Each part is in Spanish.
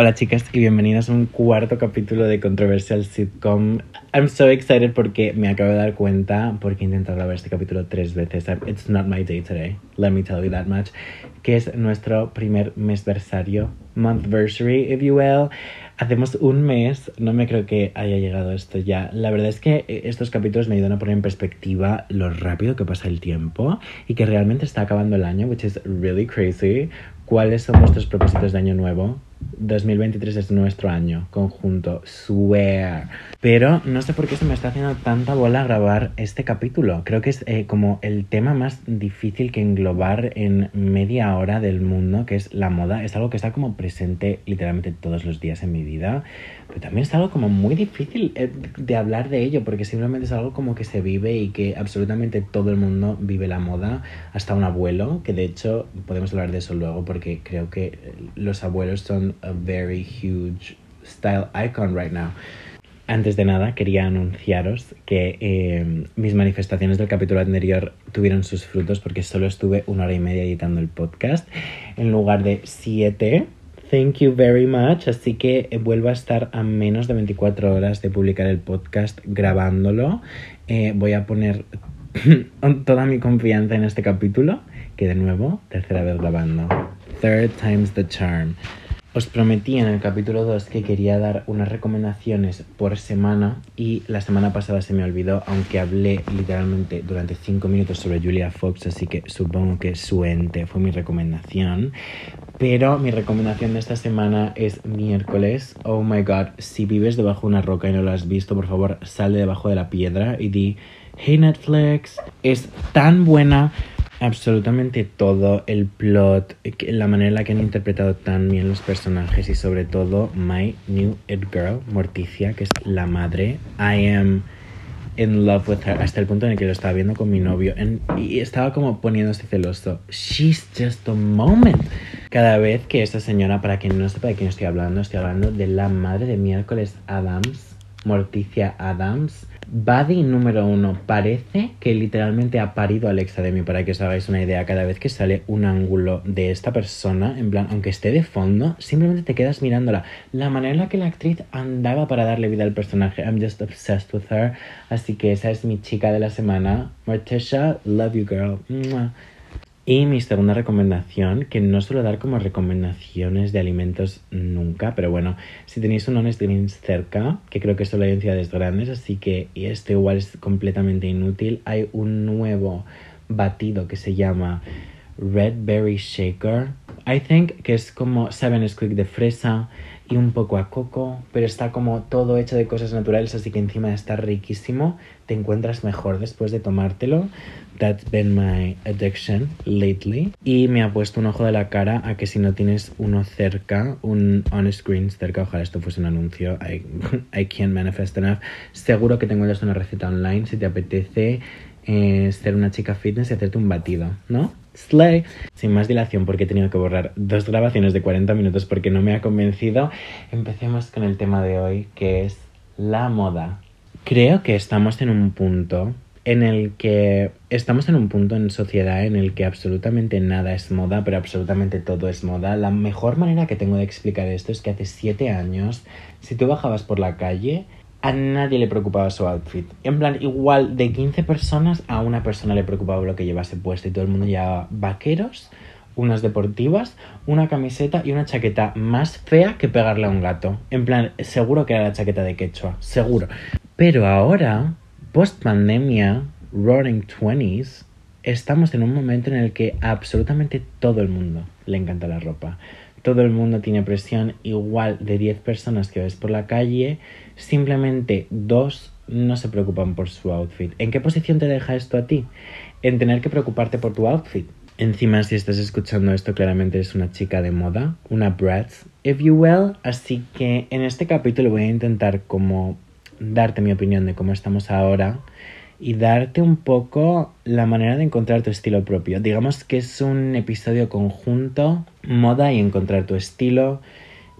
Hola chicas y bienvenidas a un cuarto capítulo de Controversial Sitcom. I'm so excited porque me acabo de dar cuenta, porque he intentado grabar este capítulo tres veces. It's not my day today, let me tell you that much. Que es nuestro primer mesversario, monthversary, if you will. Hacemos un mes, no me creo que haya llegado esto ya. La verdad es que eh, estos capítulos me ayudan a poner en perspectiva lo rápido que pasa el tiempo y que realmente está acabando el año, which is really crazy. ¿Cuáles son vuestros propósitos de año nuevo? 2023 es nuestro año conjunto, swear. Pero no sé por qué se me está haciendo tanta bola grabar este capítulo. Creo que es eh, como el tema más difícil que englobar en media hora del mundo, que es la moda. Es algo que está como presente literalmente todos los días en mi vida. Pero también es algo como muy difícil eh, de hablar de ello, porque simplemente es algo como que se vive y que absolutamente todo el mundo vive la moda, hasta un abuelo, que de hecho podemos hablar de eso luego, porque creo que los abuelos son a very huge style icon right now. Antes de nada, quería anunciaros que eh, mis manifestaciones del capítulo anterior tuvieron sus frutos porque solo estuve una hora y media editando el podcast en lugar de siete. Thank you very much. Así que eh, vuelvo a estar a menos de 24 horas de publicar el podcast grabándolo. Eh, voy a poner toda mi confianza en este capítulo, que de nuevo, tercera vez grabando. Third time's the charm. Os prometí en el capítulo 2 que quería dar unas recomendaciones por semana y la semana pasada se me olvidó, aunque hablé literalmente durante 5 minutos sobre Julia Fox, así que supongo que su ente fue mi recomendación. Pero mi recomendación de esta semana es miércoles. Oh my god, si vives debajo de una roca y no lo has visto, por favor, sal de debajo de la piedra y di, hey Netflix, es tan buena absolutamente todo, el plot, la manera en la que han interpretado tan bien los personajes y sobre todo My New It Girl, Morticia, que es la madre. I am in love with her, hasta el punto en el que lo estaba viendo con mi novio y estaba como poniéndose celoso. She's just a moment. Cada vez que esta señora, para quien no sepa de quién estoy hablando, estoy hablando de la madre de miércoles Adams, Morticia Adams Buddy número uno. Parece que literalmente ha parido Alexa de mí, para que os hagáis una idea. Cada vez que sale un ángulo de esta persona, en plan, aunque esté de fondo, simplemente te quedas mirándola. La manera en la que la actriz andaba para darle vida al personaje, I'm just obsessed with her. Así que esa es mi chica de la semana. Morticia, love you girl. Y mi segunda recomendación, que no suelo dar como recomendaciones de alimentos nunca, pero bueno, si tenéis un Honest Greens cerca, que creo que solo hay en ciudades grandes, así que este igual es completamente inútil, hay un nuevo batido que se llama Red Berry Shaker. I think que es como Seven Squeak de fresa y un poco a coco, pero está como todo hecho de cosas naturales, así que encima está riquísimo. Te encuentras mejor después de tomártelo. That's been my addiction lately. Y me ha puesto un ojo de la cara a que si no tienes uno cerca, un on screen cerca, ojalá esto fuese un anuncio, I, I can't manifest enough. Seguro que tengo ya una receta online si te apetece eh, ser una chica fitness y hacerte un batido, ¿no? Slay. Sin más dilación, porque he tenido que borrar dos grabaciones de 40 minutos porque no me ha convencido, empecemos con el tema de hoy, que es la moda. Creo que estamos en un punto en el que estamos en un punto en sociedad en el que absolutamente nada es moda, pero absolutamente todo es moda. La mejor manera que tengo de explicar esto es que hace siete años, si tú bajabas por la calle, a nadie le preocupaba su outfit. En plan, igual de 15 personas, a una persona le preocupaba lo que llevase puesto y todo el mundo llevaba vaqueros, unas deportivas, una camiseta y una chaqueta más fea que pegarle a un gato. En plan, seguro que era la chaqueta de quechua, seguro. Pero ahora, post pandemia, Roaring Twenties, estamos en un momento en el que absolutamente todo el mundo le encanta la ropa. Todo el mundo tiene presión igual de 10 personas que ves por la calle simplemente dos no se preocupan por su outfit. ¿En qué posición te deja esto a ti? En tener que preocuparte por tu outfit. Encima, si estás escuchando esto, claramente es una chica de moda, una Bratz, if you will. Así que en este capítulo voy a intentar como darte mi opinión de cómo estamos ahora y darte un poco la manera de encontrar tu estilo propio. Digamos que es un episodio conjunto, moda y encontrar tu estilo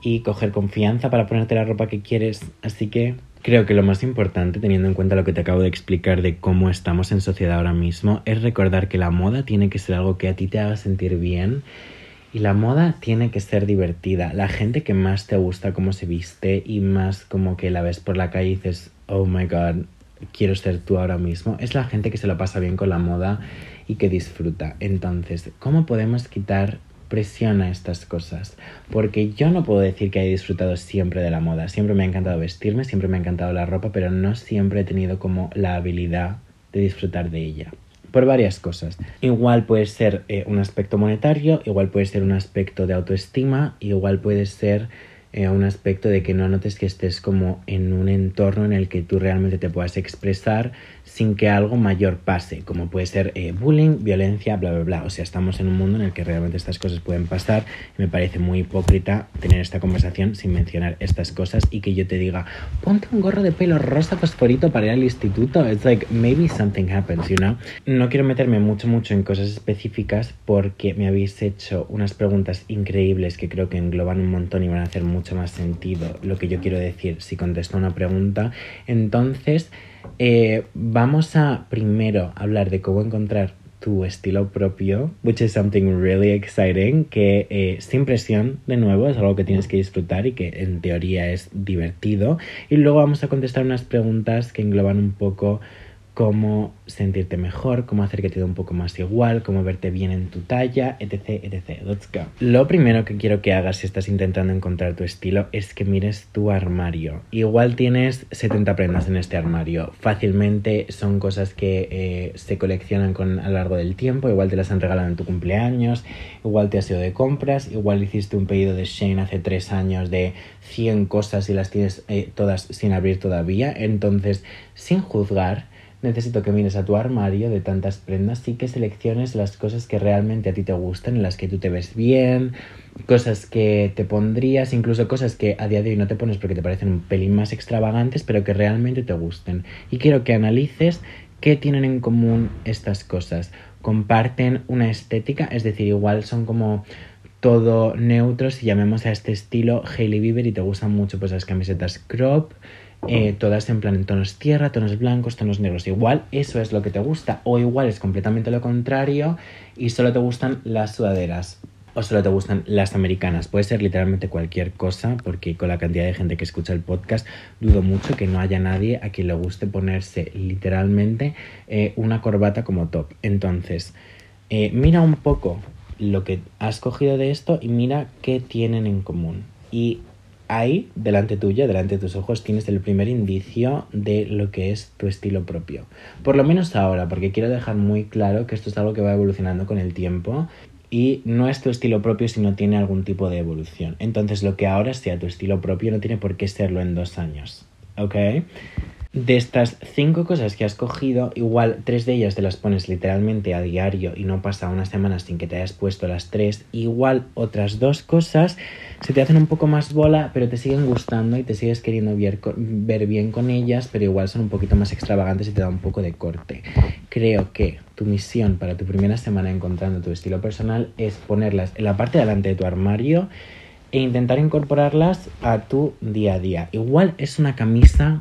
y coger confianza para ponerte la ropa que quieres. Así que creo que lo más importante, teniendo en cuenta lo que te acabo de explicar de cómo estamos en sociedad ahora mismo, es recordar que la moda tiene que ser algo que a ti te haga sentir bien Y la moda tiene que ser divertida. La gente que más te gusta cómo se viste y más como que la ves por la calle y dices, oh my god, quiero ser tú ahora mismo, es la gente que se lo pasa bien con la moda y que disfruta. Entonces, ¿cómo podemos quitar presión a estas cosas? Porque yo no puedo decir que haya disfrutado siempre de la moda. Siempre me ha encantado vestirme, siempre me ha encantado la ropa, pero no siempre he tenido como la habilidad de disfrutar de ella por varias cosas. Igual puede ser eh, un aspecto monetario, igual puede ser un aspecto de autoestima, igual puede ser eh, un aspecto de que no notes que estés como en un entorno en el que tú realmente te puedas expresar sin que algo mayor pase, como puede ser eh, bullying, violencia, bla, bla, bla. O sea, estamos en un mundo en el que realmente estas cosas pueden pasar me parece muy hipócrita tener esta conversación sin mencionar estas cosas y que yo te diga, ponte un gorro de pelo rosa fosforito para ir al instituto. It's like, maybe something happens, you know? No quiero meterme mucho, mucho en cosas específicas porque me habéis hecho unas preguntas increíbles que creo que engloban un montón y van a hacer mucho más sentido lo que yo quiero decir si contesto una pregunta. Entonces, eh, vamos a primero hablar de cómo encontrar tu estilo propio, which is something really exciting, que eh, sin presión, de nuevo, es algo que tienes que disfrutar y que en teoría es divertido. Y luego vamos a contestar unas preguntas que engloban un poco cómo sentirte mejor, cómo hacer que te dé un poco más igual, cómo verte bien en tu talla, etc, etc. Let's go. Lo primero que quiero que hagas si estás intentando encontrar tu estilo es que mires tu armario. Igual tienes 70 prendas en este armario. Fácilmente son cosas que eh, se coleccionan con, a lo largo del tiempo. Igual te las han regalado en tu cumpleaños, igual te has ido de compras, igual hiciste un pedido de Shane hace 3 años de 100 cosas y las tienes eh, todas sin abrir todavía. Entonces, sin juzgar, necesito que mires a tu armario de tantas prendas y que selecciones las cosas que realmente a ti te gustan, en las que tú te ves bien, cosas que te pondrías, incluso cosas que a día de hoy no te pones porque te parecen un pelín más extravagantes, pero que realmente te gusten. Y quiero que analices qué tienen en común estas cosas. Comparten una estética, es decir, igual son como todo neutros si llamemos a este estilo Hailey Bieber y te gustan mucho pues las camisetas crop, eh, todas en plan en tonos tierra, tonos blancos, tonos negros. Igual eso es lo que te gusta o igual es completamente lo contrario y solo te gustan las sudaderas o solo te gustan las americanas. Puede ser literalmente cualquier cosa porque con la cantidad de gente que escucha el podcast dudo mucho que no haya nadie a quien le guste ponerse literalmente eh, una corbata como top. Entonces, eh, mira un poco lo que has cogido de esto y mira qué tienen en común. Y ahí, delante tuya, delante de tus ojos, tienes el primer indicio de lo que es tu estilo propio. Por lo menos ahora, porque quiero dejar muy claro que esto es algo que va evolucionando con el tiempo y no es tu estilo propio si no tiene algún tipo de evolución. Entonces, lo que ahora sea tu estilo propio no tiene por qué serlo en dos años. ¿Ok? De estas cinco cosas que has cogido, igual tres de ellas te las pones literalmente a diario y no pasa una semana sin que te hayas puesto las tres. Igual otras dos cosas se te hacen un poco más bola, pero te siguen gustando y te sigues queriendo ver, ver bien con ellas, pero igual son un poquito más extravagantes y te da un poco de corte. Creo que tu misión para tu primera semana encontrando tu estilo personal es ponerlas en la parte de delante de tu armario e intentar incorporarlas a tu día a día. Igual es una camisa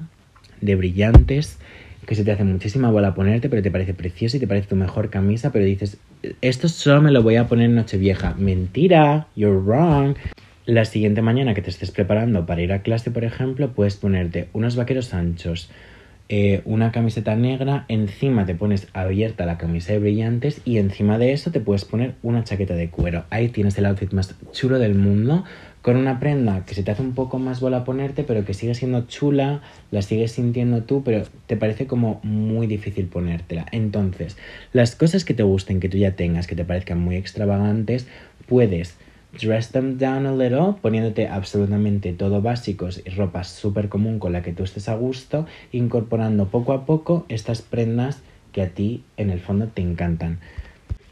de brillantes que se te hace muchísima bola ponerte, pero te parece preciosa y te parece tu mejor camisa, pero dices, esto solo me lo voy a poner en Nochevieja. Mentira, you're wrong. La siguiente mañana que te estés preparando para ir a clase, por ejemplo, puedes ponerte unos vaqueros anchos, eh, una camiseta negra, encima te pones abierta la camisa de brillantes y encima de eso te puedes poner una chaqueta de cuero. Ahí tienes el outfit más chulo del mundo con una prenda que se te hace un poco más bola ponerte, pero que sigue siendo chula, la sigues sintiendo tú, pero te parece como muy difícil ponértela. Entonces, las cosas que te gusten, que tú ya tengas, que te parezcan muy extravagantes, puedes dress them down a little, poniéndote absolutamente todo básicos y ropa súper común con la que tú estés a gusto, incorporando poco a poco estas prendas que a ti en el fondo te encantan.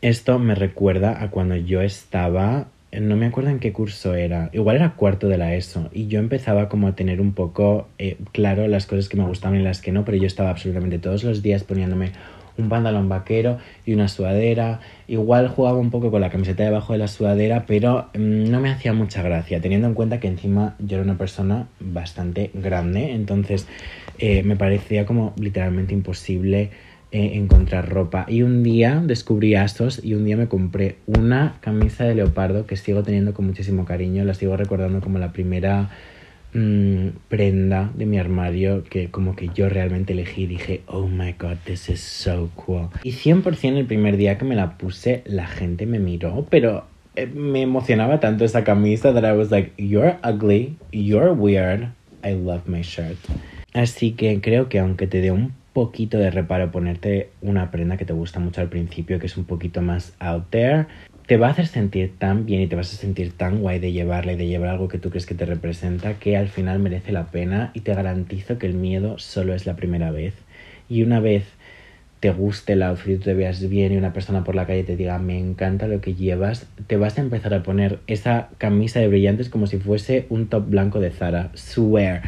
Esto me recuerda a cuando yo estaba no me acuerdo en qué curso era, igual era cuarto de la ESO, y yo empezaba como a tener un poco eh, claro las cosas que me gustaban y las que no, pero yo estaba absolutamente todos los días poniéndome un pantalón vaquero y una sudadera, igual jugaba un poco con la camiseta debajo de la sudadera, pero mm, no me hacía mucha gracia, teniendo en cuenta que encima yo era una persona bastante grande, entonces eh, me parecía como literalmente imposible eh, encontrar ropa. Y un día descubrí ASOS y un día me compré una camisa de leopardo que sigo teniendo con muchísimo cariño. La sigo recordando como la primera mm, prenda de mi armario que como que yo realmente elegí y dije, oh my god, this is so cool. Y 100% el primer día que me la puse la gente me miró, pero eh, me emocionaba tanto esa camisa that I was like, you're ugly, you're weird, I love my shirt. Así que creo que aunque te dé un poquito de reparo ponerte una prenda que te gusta mucho al principio, que es un poquito más out there, te va a hacer sentir tan bien y te vas a sentir tan guay de llevarla y de llevar algo que tú crees que te representa que al final merece la pena y te garantizo que el miedo solo es la primera vez. Y una vez te guste el outfit, te veas bien y una persona por la calle te diga me encanta lo que llevas, te vas a empezar a poner esa camisa de brillantes como si fuese un top blanco de Zara. Swear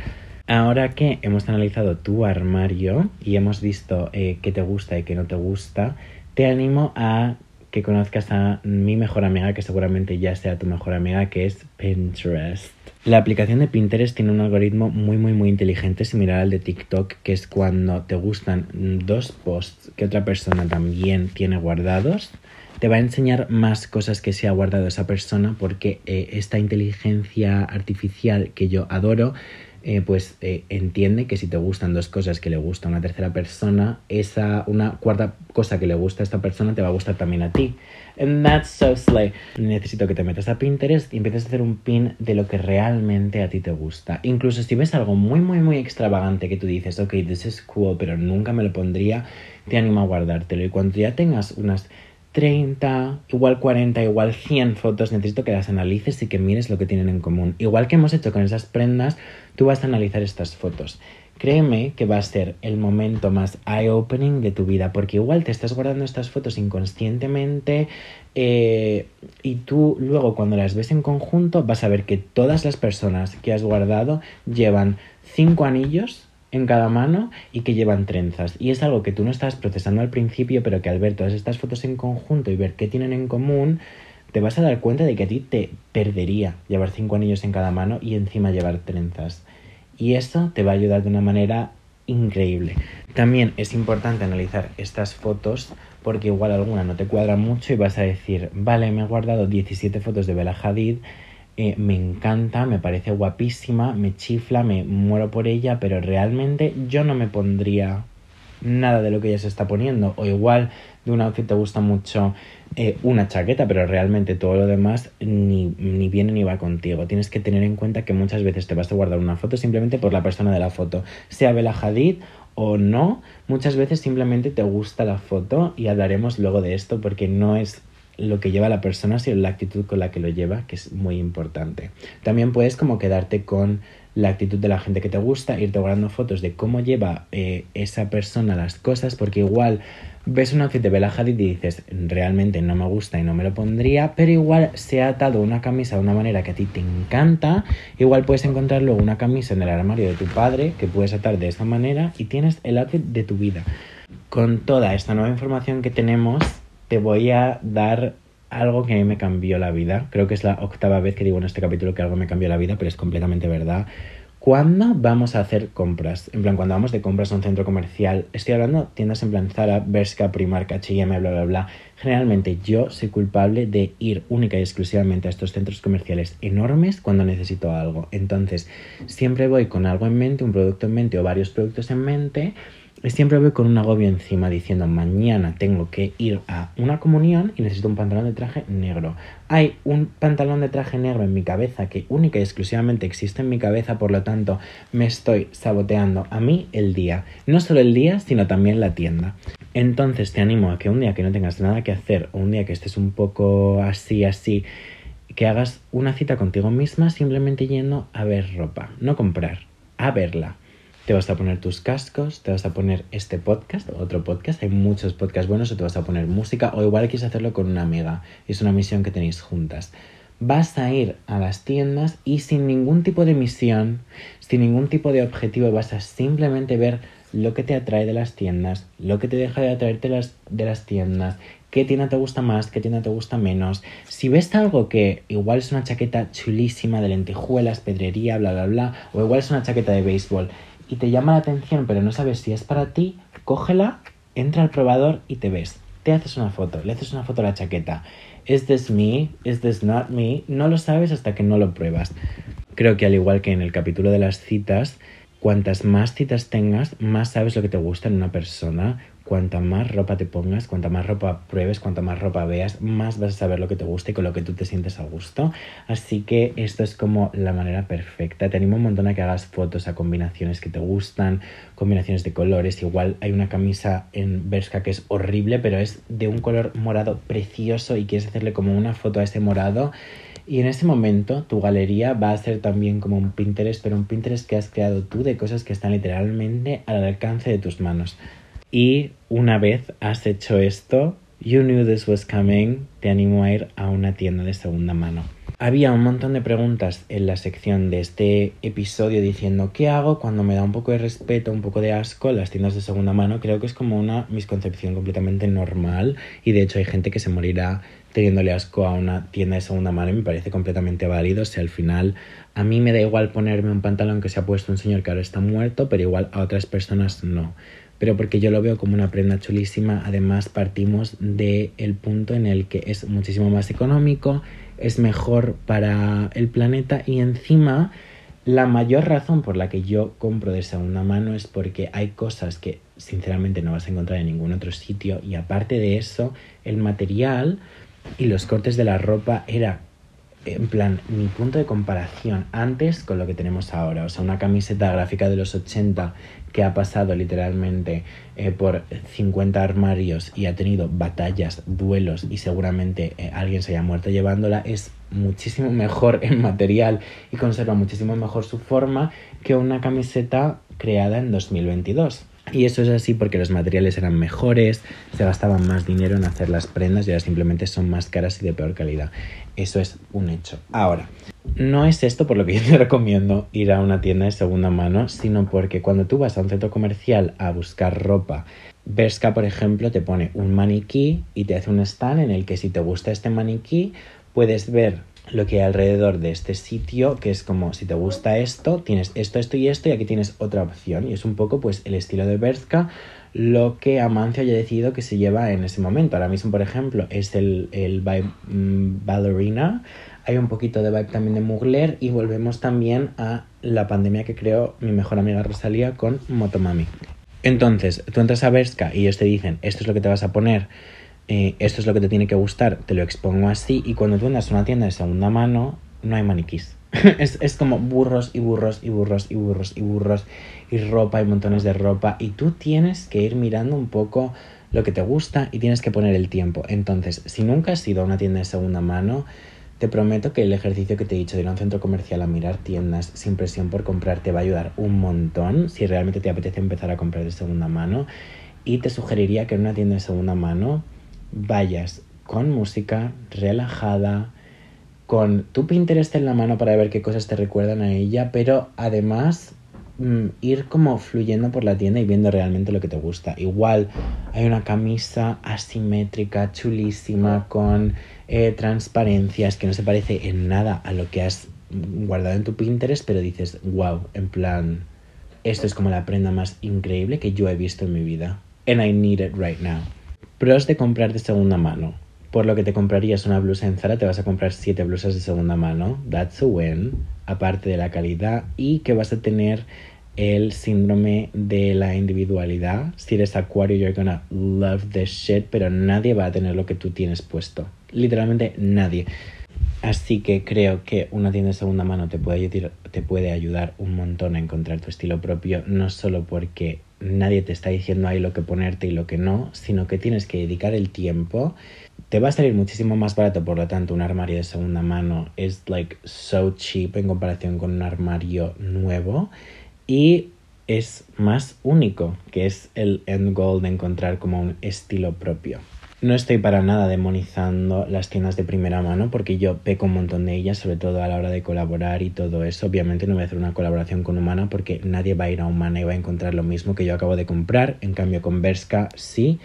Ahora que hemos analizado tu armario y hemos visto eh, qué te gusta y qué no te gusta, te animo a que conozcas a mi mejor amiga, que seguramente ya sea tu mejor amiga, que es Pinterest. La aplicación de Pinterest tiene un algoritmo muy muy muy inteligente similar al de TikTok, que es cuando te gustan dos posts que otra persona también tiene guardados, te va a enseñar más cosas que se ha guardado esa persona porque eh, esta inteligencia artificial que yo adoro eh, pues eh, entiende que si te gustan dos cosas que le gusta a una tercera persona, esa una cuarta cosa que le gusta a esta persona te va a gustar también a ti. And that's so slay. Necesito que te metas a Pinterest y empieces a hacer un pin de lo que realmente a ti te gusta. Incluso si ves algo muy, muy, muy extravagante que tú dices, ok, this is cool, pero nunca me lo pondría, te animo a guardártelo. Y cuando ya tengas unas 30, igual 40, igual 100 fotos, necesito que las analices y que mires lo que tienen en común. Igual que hemos hecho con esas prendas, tú vas a analizar estas fotos. Créeme que va a ser el momento más eye-opening de tu vida, porque igual te estás guardando estas fotos inconscientemente eh, y tú luego cuando las ves en conjunto vas a ver que todas las personas que has guardado llevan 5 anillos en cada mano y que llevan trenzas. Y es algo que tú no estás procesando al principio, pero que al ver todas estas fotos en conjunto y ver qué tienen en común, te vas a dar cuenta de que a ti te perdería llevar cinco anillos en cada mano y encima llevar trenzas. Y eso te va a ayudar de una manera increíble. También es importante analizar estas fotos porque igual alguna no te cuadra mucho y vas a decir, vale, me he guardado 17 fotos de Bella Hadid eh, me encanta, me parece guapísima, me chifla, me muero por ella, pero realmente yo no me pondría nada de lo que ella se está poniendo. O igual de un outfit te gusta mucho eh, una chaqueta, pero realmente todo lo demás ni, ni viene ni va contigo. Tienes que tener en cuenta que muchas veces te vas a guardar una foto simplemente por la persona de la foto, sea Bella Hadid o no, muchas veces simplemente te gusta la foto y hablaremos luego de esto porque no es lo que lleva la persona, sino la actitud con la que lo lleva, que es muy importante. También puedes como quedarte con la actitud de la gente que te gusta, irte guardando fotos de cómo lleva eh, esa persona las cosas, porque igual ves un outfit de Bella Hadid y dices, realmente no me gusta y no me lo pondría, pero igual se ha atado una camisa de una manera que a ti te encanta, igual puedes encontrar luego una camisa en el armario de tu padre que puedes atar de esa manera y tienes el outfit de tu vida. Con toda esta nueva información que tenemos, te voy a dar algo que a mí me cambió la vida. Creo que es la octava vez que digo en este capítulo que algo me cambió la vida, pero es completamente verdad. ¿Cuándo vamos a hacer compras? En plan, cuando vamos de compras a un centro comercial, estoy hablando tiendas en plan Zara, Bershka, Primark, H&M, bla, bla, bla. Generalmente yo soy culpable de ir única y exclusivamente a estos centros comerciales enormes cuando necesito algo. Entonces, siempre voy con algo en mente, un producto en mente o varios productos en mente siempre voy con un agobio encima diciendo mañana tengo que ir a una comunión y necesito un pantalón de traje negro. Hay un pantalón de traje negro en mi cabeza que única y exclusivamente existe en mi cabeza, por lo tanto me estoy saboteando a mí el día. No solo el día, sino también la tienda. Entonces te animo a que un día que no tengas nada que hacer o un día que estés un poco así, así, que hagas una cita contigo misma simplemente yendo a ver ropa, no comprar, a verla te vas a poner tus cascos, te vas a poner este podcast, otro podcast, hay muchos podcasts buenos, o te vas a poner música, o igual quieres hacerlo con una amiga, es una misión que tenéis juntas. Vas a ir a las tiendas y sin ningún tipo de misión, sin ningún tipo de objetivo, vas a simplemente ver lo que te atrae de las tiendas, lo que te deja de atraerte las, de las tiendas, qué tienda te gusta más, qué tienda te gusta menos. Si ves algo que igual es una chaqueta chulísima de lentejuelas, pedrería, bla, bla, bla, o igual es una chaqueta de béisbol y te llama la atención pero no sabes si es para ti, cógela entra al probador y te ves. Te haces una foto, le haces una foto a la chaqueta. ¿Es this me? ¿Is this not me? No lo sabes hasta que no lo pruebas. Creo que al igual que en el capítulo de las citas, cuantas más citas tengas, más sabes lo que te gusta en una persona. Cuanta más ropa te pongas, cuanta más ropa pruebes, cuanta más ropa veas, más vas a saber lo que te gusta y con lo que tú te sientes a gusto. Así que esto es como la manera perfecta. Te animo un montón a que hagas fotos a combinaciones que te gustan, combinaciones de colores. Igual hay una camisa en Berska que es horrible, pero es de un color morado precioso y quieres hacerle como una foto a ese morado. Y en ese momento tu galería va a ser también como un Pinterest, pero un Pinterest que has creado tú de cosas que están literalmente al alcance de tus manos. Y una vez has hecho esto, you knew this was coming, te animo a ir a una tienda de segunda mano. Había un montón de preguntas en la sección de este episodio diciendo ¿qué hago cuando me da un poco de respeto, un poco de asco las tiendas de segunda mano? Creo que es como una misconcepción completamente normal y de hecho hay gente que se morirá teniéndole asco a una tienda de segunda mano y me parece completamente válido. si al final a mí me da igual ponerme un pantalón que se ha puesto un señor que ahora está muerto, pero igual a otras personas no pero porque yo lo veo como una prenda chulísima. Además, partimos del el punto en el que es muchísimo más económico, es mejor para el planeta y encima la mayor razón por la que yo compro de segunda mano es porque hay cosas que sinceramente no vas a encontrar en ningún otro sitio y aparte de eso, el material y los cortes de la ropa era en plan, mi punto de comparación antes con lo que tenemos ahora. O sea, una camiseta gráfica de los 80 que ha pasado literalmente eh, por 50 armarios y ha tenido batallas, duelos y seguramente eh, alguien se haya muerto llevándola, es muchísimo mejor en material y conserva muchísimo mejor su forma que una camiseta creada en 2022. Y eso es así porque los materiales eran mejores, se gastaban más dinero en hacer las prendas y ahora simplemente son más caras y de peor calidad. Eso es un hecho. Ahora, no es esto por lo que yo te recomiendo ir a una tienda de segunda mano, sino porque cuando tú vas a un centro comercial a buscar ropa, Berska, por ejemplo, te pone un maniquí y te hace un stand en el que si te gusta este maniquí, puedes ver lo que hay alrededor de este sitio, que es como si te gusta esto, tienes esto, esto y esto, y aquí tienes otra opción. Y es un poco pues el estilo de Berska, lo que Amancio haya decidido que se lleva en ese momento. Ahora mismo, por ejemplo, es el, el vibe mm, ballerina, hay un poquito de vibe también de Mugler y volvemos también a la pandemia que creó mi mejor amiga Rosalía con Motomami. Entonces, tú entras a Berska y ellos te dicen, esto es lo que te vas a poner esto es lo que te tiene que gustar, te lo expongo así y cuando tú entras a una tienda de segunda mano no hay maniquís. es, es, como burros y burros y burros y burros y burros y ropa y montones de ropa y tú tienes que ir mirando un poco lo que te gusta y tienes que poner el tiempo. Entonces, si nunca has ido a una tienda de segunda mano, te prometo que el ejercicio que te he dicho de ir a un centro comercial a mirar tiendas sin presión por comprar te va a ayudar un montón si realmente te apetece empezar a comprar de segunda mano. Y te sugeriría que en una tienda de segunda mano vayas con música relajada, con tu Pinterest en la mano para ver qué cosas te recuerdan a ella, pero además mm, ir como fluyendo por la tienda y viendo realmente lo que te gusta. Igual hay una camisa asimétrica, chulísima, con eh, transparencias que no se parece en nada a lo que has guardado en tu Pinterest, pero dices, wow, en plan, esto es como la prenda más increíble que yo he visto en mi vida. And I need it right now. Pros de comprar de segunda mano. Por lo que te comprarías una blusa en Zara, te vas a comprar 7 blusas de segunda mano. That's a win. Aparte de la calidad y que vas a tener el síndrome de la individualidad. Si eres acuario, you're gonna love this shit, pero nadie va a tener lo que tú tienes puesto. Literalmente nadie. Así que creo que una tienda de segunda mano te puede, ayudar, te puede ayudar un montón a encontrar tu estilo propio, no solo porque nadie te está diciendo ahí lo que ponerte y lo que no, sino que tienes que dedicar el tiempo. Te va a salir muchísimo más barato, por lo tanto, un armario de segunda mano es like so cheap en comparación con un armario nuevo y es más único, que es el end goal de encontrar como un estilo propio. No estoy para nada demonizando las tiendas de primera mano porque yo peco un montón de ellas, sobre todo a la hora de colaborar y todo eso. Obviamente no voy a hacer una colaboración con Humana porque nadie va a ir a Humana y va a encontrar lo mismo que yo acabo de comprar. En cambio con Berska sí.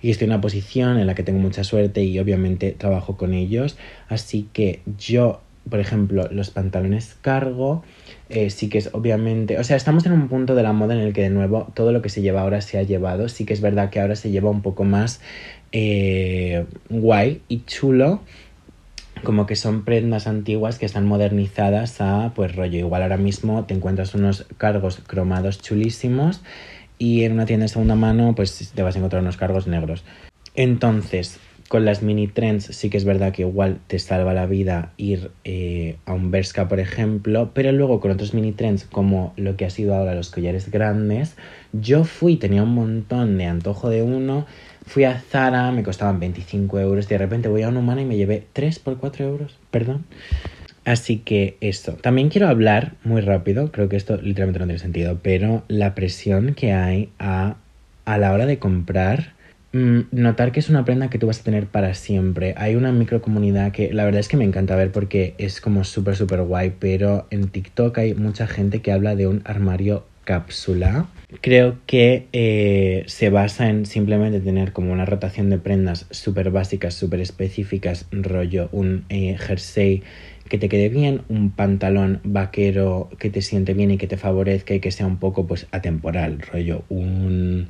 Y estoy en una posición en la que tengo mucha suerte y obviamente trabajo con ellos. Así que yo, por ejemplo, los pantalones cargo Eh, sí que es obviamente, o sea, estamos en un punto de la moda en el que de nuevo todo lo que se lleva ahora se ha llevado. Sí que es verdad que ahora se lleva un poco más eh, guay y chulo como que son prendas antiguas que están modernizadas a pues rollo igual ahora mismo te encuentras unos cargos cromados chulísimos y en una tienda de segunda mano pues te vas a encontrar unos cargos negros. Entonces con las mini trends sí que es verdad que igual te salva la vida ir eh, a un Berska, por ejemplo, pero luego con otros mini trends como lo que ha sido ahora los collares grandes, yo fui, tenía un montón de antojo de uno, fui a Zara, me costaban 25 euros, y de repente voy a una humana y me llevé 3 por 4 euros, perdón. Así que esto. También quiero hablar muy rápido, creo que esto literalmente no tiene sentido, pero la presión que hay a, a la hora de comprar Mm, notar que es una prenda que tú vas a tener para siempre. Hay una microcomunidad que la verdad es que me encanta ver porque es como súper, súper guay, pero en TikTok hay mucha gente que habla de un armario cápsula. Creo que eh, se basa en simplemente tener como una rotación de prendas súper básicas, súper específicas, rollo un eh, jersey que te quede bien, un pantalón vaquero que te siente bien y que te favorezca y que sea un poco pues atemporal, rollo un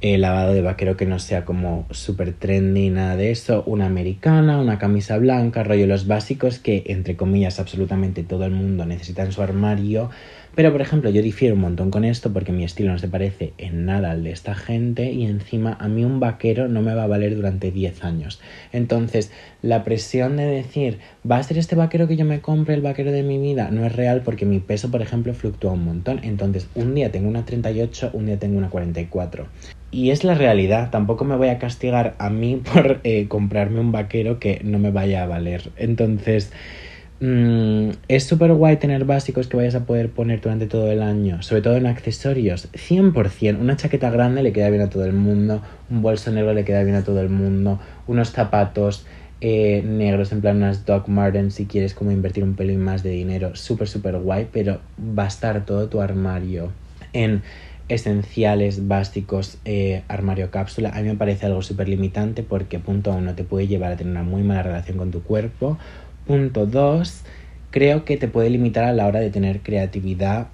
el lavado de vaquero que no sea como súper trendy, nada de eso, una americana, una camisa blanca, rollo los básicos que entre comillas absolutamente todo el mundo necesita en su armario pero, por ejemplo, yo difiero un montón con esto porque mi estilo no se parece en nada al de esta gente y encima a mí un vaquero no me va a valer durante 10 años. Entonces, la presión de decir, va a ser este vaquero que yo me compre, el vaquero de mi vida, no es real porque mi peso, por ejemplo, fluctúa un montón. Entonces, un día tengo una 38, un día tengo una 44. Y es la realidad, tampoco me voy a castigar a mí por eh, comprarme un vaquero que no me vaya a valer. Entonces, Mm, es súper guay tener básicos que vayas a poder poner durante todo el año, sobre todo en accesorios, 100%. Una chaqueta grande le queda bien a todo el mundo, un bolso negro le queda bien a todo el mundo, unos zapatos eh, negros, en plan unas Doc Martens si quieres como invertir un pelín más de dinero, súper, súper guay, pero va a estar todo tu armario en esenciales, básicos, eh, armario cápsula. A mí me parece algo súper limitante porque punto uno te puede llevar a tener una muy mala relación con tu cuerpo Punto 2. Creo que te puede limitar a la hora de tener creatividad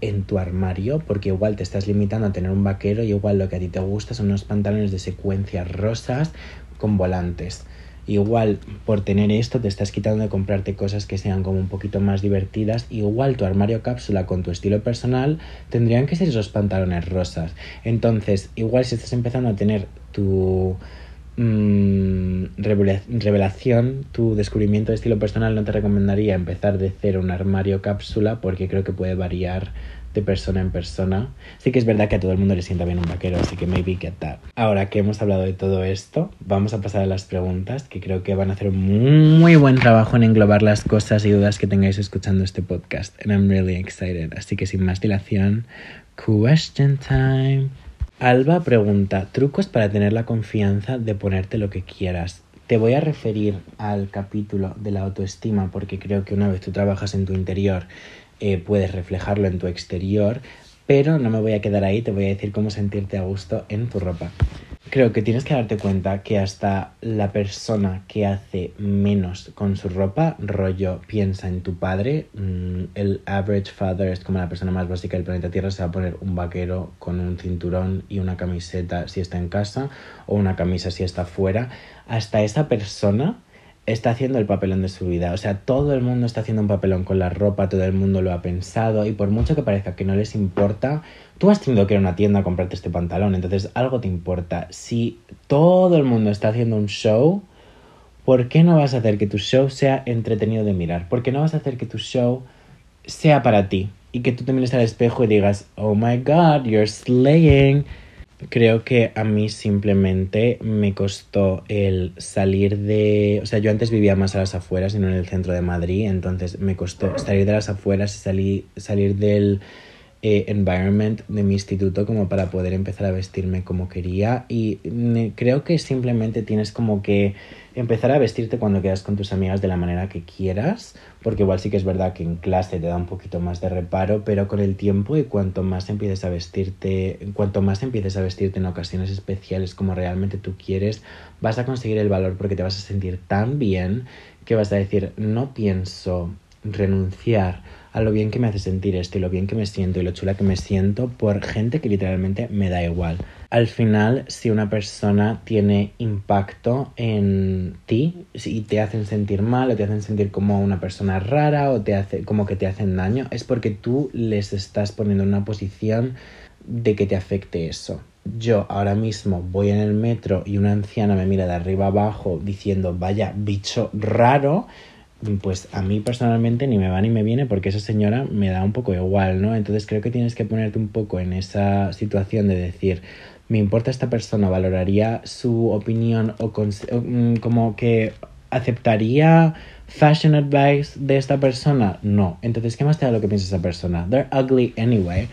en tu armario, porque igual te estás limitando a tener un vaquero y igual lo que a ti te gusta son unos pantalones de secuencias rosas con volantes. Igual por tener esto te estás quitando de comprarte cosas que sean como un poquito más divertidas. Igual tu armario cápsula con tu estilo personal tendrían que ser esos pantalones rosas. Entonces, igual si estás empezando a tener tu mmm, revelación, tu descubrimiento de estilo personal, no te recomendaría empezar de cero un armario cápsula porque creo que puede variar de persona en persona. Sí que es verdad que a todo el mundo le sienta bien un vaquero, así que maybe get that. Ahora que hemos hablado de todo esto, vamos a pasar a las preguntas, que creo que van a hacer un muy buen trabajo en englobar las cosas y dudas que tengáis escuchando este podcast. And I'm really excited. Así que sin más dilación, question time. Alba pregunta, trucos para tener la confianza de ponerte lo que quieras. Te voy a referir al capítulo de la autoestima porque creo que una vez tú trabajas en tu interior eh, puedes reflejarlo en tu exterior, pero no me voy a quedar ahí, te voy a decir cómo sentirte a gusto en tu ropa creo que tienes que darte cuenta que hasta la persona que hace menos con su ropa, rollo, piensa en tu padre. Mm, el average father es como la persona más básica del planeta Tierra, se va a poner un vaquero con un cinturón y una camiseta si está en casa o una camisa si está fuera. Hasta esa persona está haciendo el papelón de su vida. O sea, todo el mundo está haciendo un papelón con la ropa, todo el mundo lo ha pensado y por mucho que parezca que no les importa, tú has tenido que ir a una tienda a comprarte este pantalón, entonces algo te importa. Si todo el mundo está haciendo un show, ¿por qué no vas a hacer que tu show sea entretenido de mirar? ¿Por qué no vas a hacer que tu show sea para ti? Y que tú te mires al espejo y digas, oh my god, you're slaying Creo que a mí simplemente me costó el salir de... O sea, yo antes vivía más a las afueras y no en el centro de Madrid, entonces me costó salir de las afueras y salir, salir del eh, environment de mi instituto como para poder empezar a vestirme como quería. Y creo que simplemente tienes como que empezar a vestirte cuando quedas con tus amigas de la manera que quieras, porque igual sí que es verdad que en clase te da un poquito más de reparo, pero con el tiempo y cuanto más empieces a vestirte, cuanto más empieces a vestirte en ocasiones especiales como realmente tú quieres, vas a conseguir el valor porque te vas a sentir tan bien que vas a decir, no pienso renunciar a lo bien que me hace sentir esto y lo bien que me siento y lo chula que me siento por gente que literalmente me da igual. Al final, si una persona tiene impacto en ti y te hacen sentir mal o te hacen sentir como una persona rara o te hace como que te hacen daño, es porque tú les estás poniendo en una posición de que te afecte eso. Yo ahora mismo voy en el metro y una anciana me mira de arriba abajo diciendo vaya bicho raro, pues a mí personalmente ni me va ni me viene porque esa señora me da un poco igual, ¿no? Entonces creo que tienes que ponerte un poco en esa situación de decir, me importa esta persona, valoraría su opinión o, mm, como que aceptaría fashion advice de esta persona, no. Entonces, ¿qué más te da lo que piensa esa persona? They're ugly anyway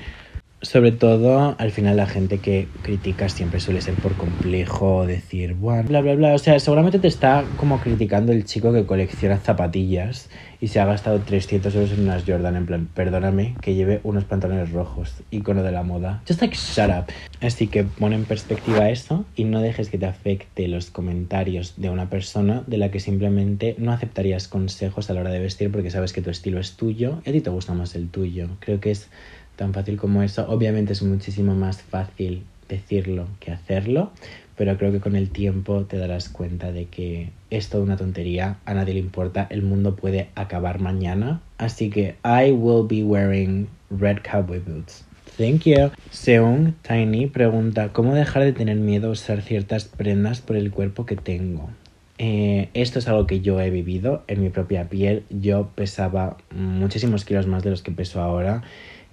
sobre todo al final la gente que critica siempre suele ser por complejo, decir, bueno, bla, bla, bla. O sea, seguramente te está como criticando el chico que colecciona zapatillas y se ha gastado 300 euros en unas Jordan, en plan, perdóname, que lleve unos pantalones rojos, icono de la moda. Just like, shut up. Así que pon en perspectiva eso y no dejes que te afecte los comentarios de una persona de la que simplemente no aceptarías consejos a la hora de vestir porque sabes que tu estilo es tuyo y a ti te gusta más el tuyo. Creo que es tan fácil como eso. Obviamente es muchísimo más fácil decirlo que hacerlo, pero creo que con el tiempo te darás cuenta de que es toda una tontería, a nadie le importa, el mundo puede acabar mañana. Así que I will be wearing red cowboy boots. Thank you. Seung Tiny pregunta, ¿cómo dejar de tener miedo a usar ciertas prendas por el cuerpo que tengo? Eh, esto es algo que yo he vivido en mi propia piel. Yo pesaba muchísimos kilos más de los que peso ahora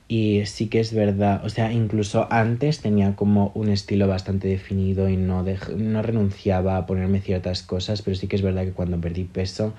y sí que es verdad, o sea, incluso antes tenía como un estilo bastante definido y no, no renunciaba a ponerme ciertas cosas, pero sí que es verdad que cuando perdí peso,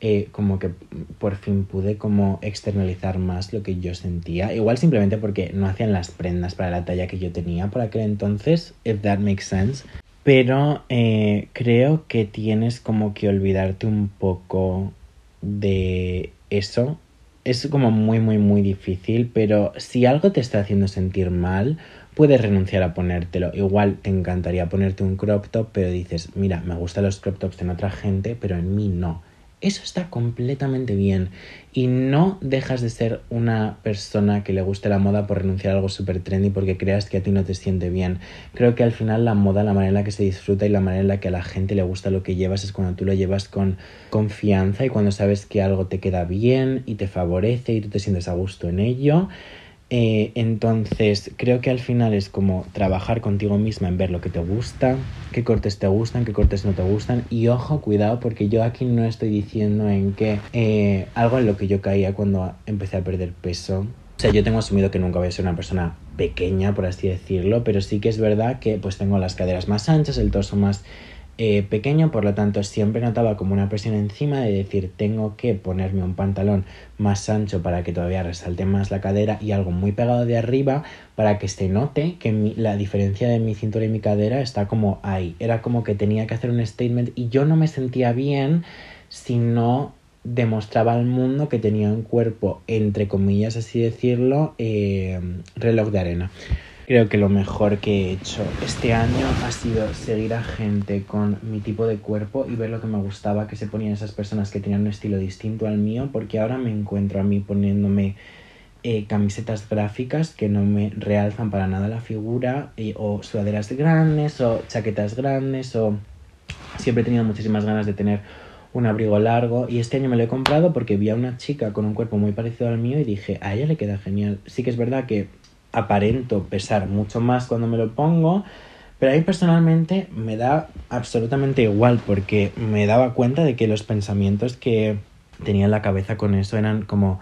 eh, como que por fin pude como externalizar más lo que yo sentía. Igual simplemente porque no hacían las prendas para la talla que yo tenía por aquel entonces, if that makes sense. Pero eh, creo que tienes como que olvidarte un poco de eso es como muy, muy, muy difícil, pero si algo te está haciendo sentir mal, puedes renunciar a ponértelo. Igual te encantaría ponerte un crop top, pero dices, mira, me gustan los crop tops en otra gente, pero en mí no. Eso está completamente bien. Y no dejas de ser una persona que le guste la moda por renunciar a algo súper trendy porque creas que a ti no te siente bien. Creo que al final la moda, la manera en la que se disfruta y la manera en la que a la gente le gusta lo que llevas es cuando tú lo llevas con confianza y cuando sabes que algo te queda bien y te favorece y tú te sientes a gusto en ello. Eh, entonces, creo que al final es como trabajar contigo misma en ver lo que te gusta, qué cortes te gustan, qué cortes no te gustan. Y ojo, cuidado, porque yo aquí no estoy diciendo en que eh, algo en lo que yo caía cuando empecé a perder peso. O sea, yo tengo asumido que nunca voy a ser una persona pequeña, por así decirlo, pero sí que es verdad que pues tengo las caderas más anchas, el torso más eh, pequeño, por lo tanto siempre notaba como una presión encima de decir tengo que ponerme un pantalón más ancho para que todavía resalte más la cadera y algo muy pegado de arriba para que se note que la diferencia de mi cintura y mi cadera está como ahí. Era como que tenía que hacer un statement y yo no me sentía bien si no demostraba al mundo que tenía un cuerpo, entre comillas así decirlo, eh, reloj de arena. Creo que lo mejor que he hecho este año ha sido seguir a gente con mi tipo de cuerpo y ver lo que me gustaba que se ponían esas personas que tenían un estilo distinto al mío, porque ahora me encuentro a mí poniéndome eh, camisetas gráficas que no me realzan para nada la figura, eh, o sudaderas grandes, o chaquetas grandes, o siempre he tenido muchísimas ganas de tener un abrigo largo y este año me lo he comprado porque vi a una chica con un cuerpo muy parecido al mío y dije, a ella le queda genial. Sí que es verdad que aparento pesar mucho más cuando me lo pongo, pero a mí personalmente me da absolutamente igual porque me daba cuenta de que los pensamientos que tenía en la cabeza con eso eran como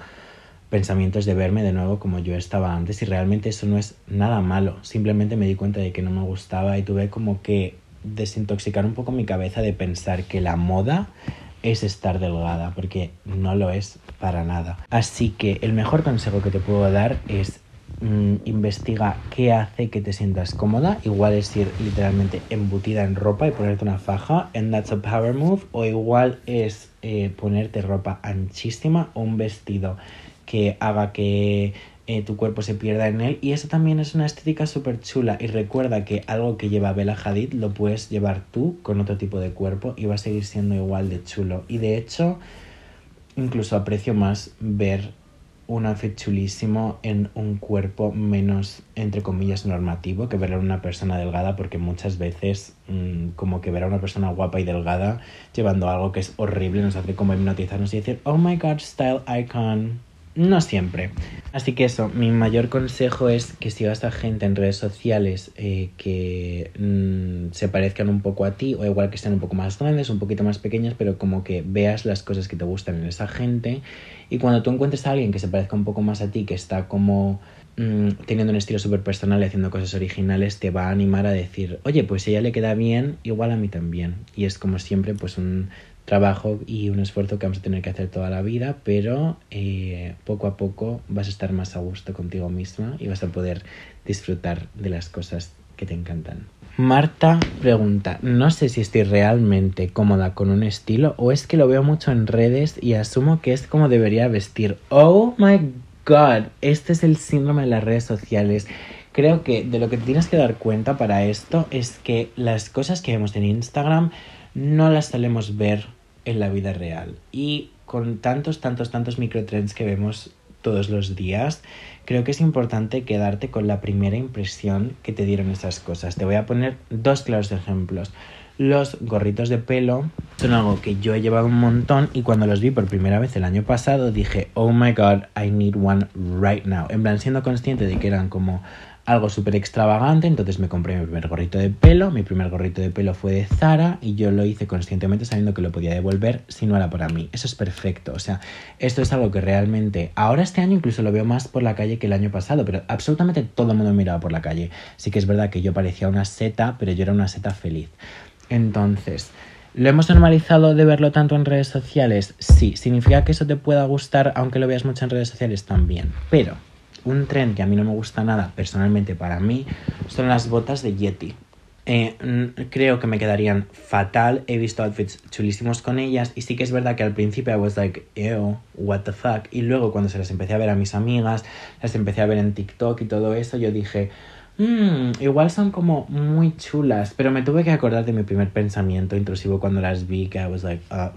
pensamientos de verme de nuevo como yo estaba antes y realmente eso no es nada malo, simplemente me di cuenta de que no me gustaba y tuve como que desintoxicar un poco mi cabeza de pensar que la moda es estar delgada, porque no lo es para nada. Así que el mejor consejo que te puedo dar es Mm, investiga qué hace que te sientas cómoda. Igual es ir literalmente embutida en ropa y ponerte una faja, and that's a power move. O igual es eh, ponerte ropa anchísima o un vestido que haga que eh, tu cuerpo se pierda en él. Y eso también es una estética súper chula. Y recuerda que algo que lleva Bella Hadid lo puedes llevar tú con otro tipo de cuerpo y va a seguir siendo igual de chulo. Y de hecho, incluso aprecio más ver un outfit chulísimo en un cuerpo menos, entre comillas, normativo que ver a una persona delgada, porque muchas veces mmm, como que ver a una persona guapa y delgada llevando algo que es horrible nos hace como hipnotizarnos y decir, oh my god, style icon. No siempre. Así que eso, mi mayor consejo es que sigas a gente en redes sociales eh, que mmm, se parezcan un poco a ti o igual que sean un poco más grandes, un poquito más pequeñas, pero como que veas las cosas que te gustan en esa gente y cuando tú encuentres a alguien que se parezca un poco más a ti, que está como mmm, teniendo un estilo súper personal y haciendo cosas originales, te va a animar a decir, oye, pues a ella le queda bien, igual a mí también. Y es como siempre, pues un trabajo y un esfuerzo que vamos a tener que hacer toda la vida, pero eh, poco a poco vas a estar más a gusto contigo misma y vas a poder disfrutar de las cosas que te encantan. Marta pregunta, no sé si estoy realmente cómoda con un estilo o es que lo veo mucho en redes y asumo que es como debería vestir. Oh my god, este es el síndrome de las redes sociales. Creo que de lo que tienes que dar cuenta para esto es que las cosas que vemos en Instagram no las solemos ver en la vida real. Y con tantos, tantos, tantos microtrends que vemos todos los días, creo que es importante quedarte con la primera impresión que te dieron esas cosas. Te voy a poner dos claros ejemplos. Los gorritos de pelo son algo que yo he llevado un montón y cuando los vi por primera vez el año pasado dije, oh my god, I need one right now. En plan, siendo consciente de que eran como algo súper extravagante, entonces me compré mi primer gorrito de pelo, mi primer gorrito de pelo fue de Zara y yo lo hice conscientemente sabiendo que lo podía devolver si no era para mí. Eso es perfecto, o sea, esto es algo que realmente, ahora este año incluso lo veo más por la calle que el año pasado, pero absolutamente todo el mundo miraba por la calle. Sí que es verdad que yo parecía una seta, pero yo era una seta feliz. Entonces, ¿Lo hemos normalizado de verlo tanto en redes sociales? Sí. ¿Significa que eso te pueda gustar aunque lo veas mucho en redes sociales? También. Pero un tren que a mí no me gusta nada, personalmente para mí, son las botas de Yeti. Eh, creo que me quedarían fatal. He visto outfits chulísimos con ellas. Y sí que es verdad que al principio I was like, ew, what the fuck. Y luego cuando se las empecé a ver a mis amigas, las empecé a ver en TikTok y todo eso, yo dije, mmm, igual son como muy chulas, pero me tuve que acordar de mi primer pensamiento intrusivo cuando las vi, que I was like, uh.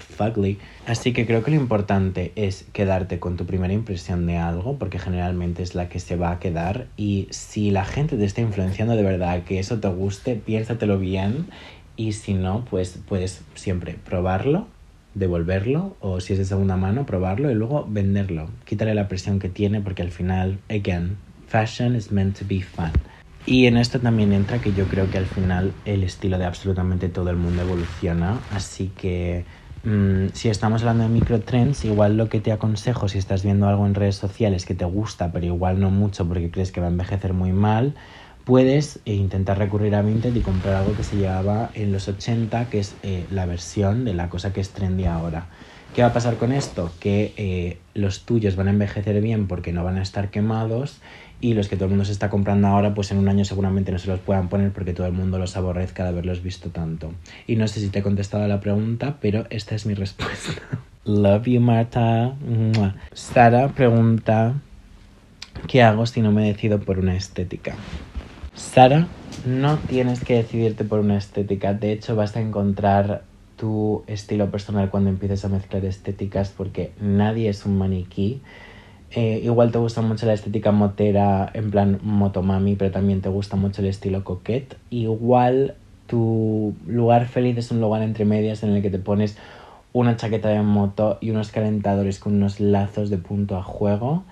Así que creo que lo importante es quedarte con tu primera impresión de algo, porque generalmente es la que se va a quedar. Y si la gente te está influenciando de verdad que eso te guste, piénsatelo bien. Y si no, pues puedes siempre probarlo devolverlo o si es de segunda mano probarlo y luego venderlo quítale la presión que tiene porque al final again fashion is meant to be fun y en esto también entra que yo creo que al final el estilo de absolutamente todo el mundo evoluciona, así que mmm, si estamos hablando de microtrends, igual lo que te aconsejo si estás viendo algo en redes sociales que te gusta, pero igual no mucho porque crees que va a envejecer muy mal, puedes eh, intentar recurrir a Vinted y comprar algo que se llevaba en los 80, que es eh, la versión de la cosa que es trendy ahora. ¿Qué va a pasar con esto? Que eh, los tuyos van a envejecer bien porque no van a estar quemados y los que todo el mundo se está comprando ahora, pues en un año seguramente no se los puedan poner porque todo el mundo los aborrezca de haberlos visto tanto. Y no sé si te he contestado a la pregunta, pero esta es mi respuesta. Love you, Marta. Sara pregunta, ¿qué hago si no me decido por una estética? Sara, no tienes que decidirte por una estética. De hecho, vas a encontrar tu estilo personal cuando empieces a mezclar estéticas porque nadie es un maniquí eh, igual te gusta mucho la estética motera, en plan motomami, pero también te gusta mucho el estilo coquette. Igual tu lugar feliz es un lugar entre medias en el que te pones una chaqueta de moto y unos calentadores con unos lazos de punto a juego.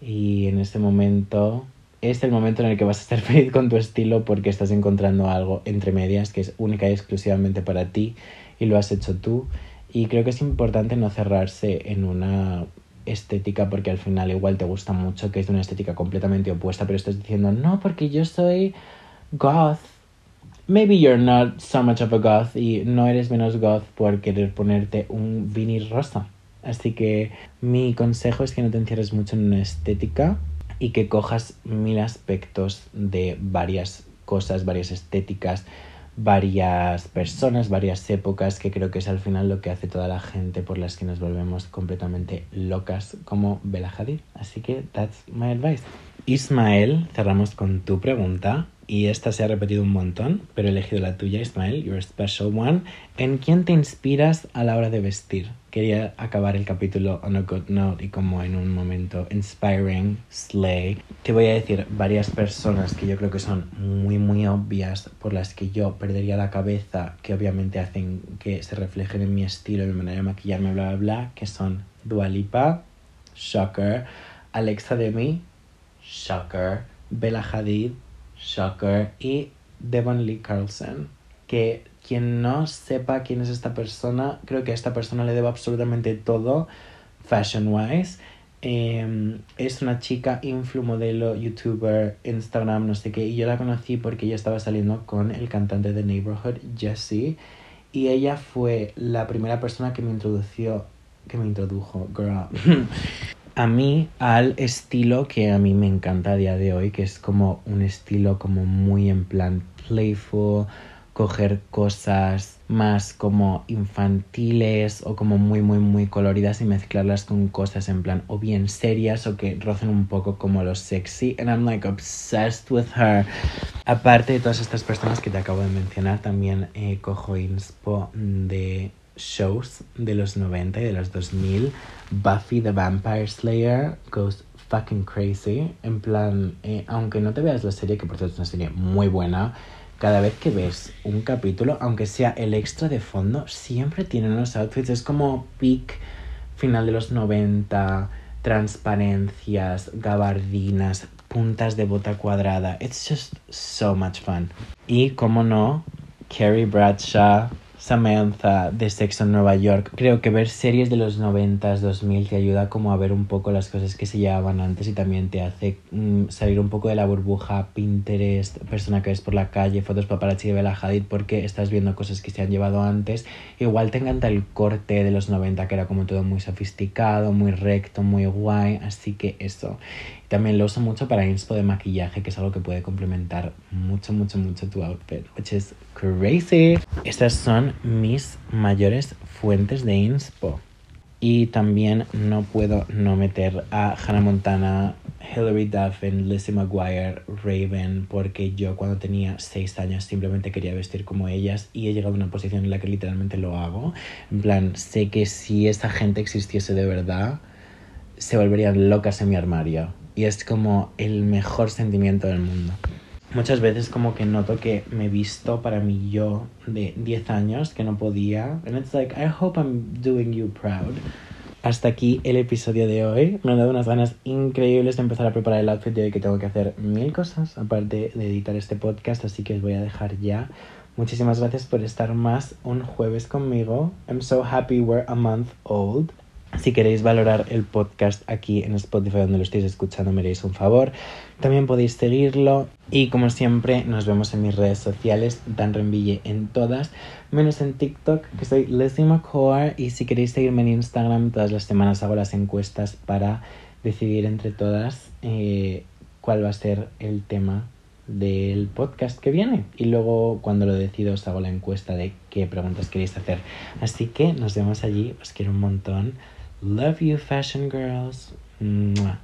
Y en este momento es el momento en el que vas a estar feliz con tu estilo porque estás encontrando algo entre medias que es única y exclusivamente para ti y lo has hecho tú. Y creo que es importante no cerrarse en una estética porque al final igual te gusta mucho, que es de una estética completamente opuesta, pero estás diciendo, no, porque yo soy goth. Maybe you're not so much of a goth y no eres menos goth por querer ponerte un vinil rosa. Así que mi consejo es que no te encierres mucho en una estética y que cojas mil aspectos de varias cosas, varias estéticas, varias personas, varias épocas, que creo que es al final lo que hace toda la gente por las que nos volvemos completamente locas como Bella Hadid. Así que that's my advice. Ismael, cerramos con tu pregunta. Y esta se ha repetido un montón, pero he elegido la tuya, Ismael, Your Special One. ¿En quién te inspiras a la hora de vestir? Quería acabar el capítulo on a good note y como en un momento inspiring, slay. Te voy a decir varias personas que yo creo que son muy, muy obvias por las que yo perdería la cabeza, que obviamente hacen que se reflejen en mi estilo, en mi manera de maquillarme, bla, bla, bla, que son Dua Lipa, Shocker, Alexa Demi, Shocker, Bella Hadid, Shocker y Devon Lee Carlson. Que quien no sepa quién es esta persona, creo que a esta persona le debo absolutamente todo fashion wise. Eh, es una chica influ modelo, youtuber, Instagram, no sé qué. Y yo la conocí porque ella estaba saliendo con el cantante de Neighborhood, Jesse. Y ella fue la primera persona que me introdució, que me introdujo, girl, a mí al estilo que a mí me encanta a día de hoy, que es como un estilo como muy en plan playful, coger cosas más como infantiles o como muy muy muy coloridas y mezclarlas con cosas en plan o bien serias o que rocen un poco como lo sexy and I'm like obsessed with her. Aparte de todas estas personas que te acabo de mencionar también eh, cojo inspo de shows de los 90 y de los 2000 Buffy the Vampire Slayer goes fucking crazy en plan eh, aunque no te veas la serie que por cierto es una serie muy buena cada vez que ves un capítulo, aunque sea el extra de fondo, siempre tienen unos outfits. Es como peak final de los 90, transparencias, gabardinas, puntas de bota cuadrada. It's just so much fun. Y como no, Carrie Bradshaw Samantha de Sexo en Nueva York. Creo que ver series de los 90s, 2000 te ayuda como a ver un poco las cosas que se llevaban antes y también te hace mm, salir un poco de la burbuja Pinterest, persona que ves por la calle, fotos paparazzi de Bella Hadid porque estás viendo cosas que se han llevado antes. Igual te encanta el corte de los 90 que era como todo muy sofisticado, muy recto, muy guay, así que eso. También lo uso mucho para inspo de maquillaje, que es algo que puede complementar mucho, mucho, mucho tu outfit, which is crazy. Estas son mis mayores fuentes de inspo. Y también no puedo no meter a Hannah Montana, Hilary Duffin, Lizzie McGuire, Raven, porque yo cuando tenía 6 años simplemente quería vestir como ellas y he llegado a una posición en la que literalmente lo hago. En plan, sé que si esta gente existiese de verdad, se volverían locas en mi armario y es como el mejor sentimiento del mundo. Muchas veces como que noto que me he visto para mí yo de 10 años que no podía. And it's like, I hope I'm doing you. Hasta aquí el episodio de hoy. Me han dado unas ganas increíbles de empezar a preparar el outfit de hoy que tengo que hacer mil cosas aparte de editar este podcast, así que os voy a dejar ya. Muchísimas gracias por estar más un jueves conmigo. I'm so happy we're a month old. Si queréis valorar el podcast aquí en Spotify donde lo estéis escuchando, me haréis un favor. También podéis seguirlo y como siempre nos vemos en mis redes sociales, Dan Renville en todas, menos en TikTok, que soy Leslie McCoy y si queréis seguirme en Instagram, todas las semanas hago las encuestas para decidir entre todas eh, cuál va a ser el tema del podcast que viene y luego cuando lo decido os hago la encuesta de qué preguntas queréis hacer. Así que nos vemos allí, os quiero un montón. Love you, fashion girls. Mwah.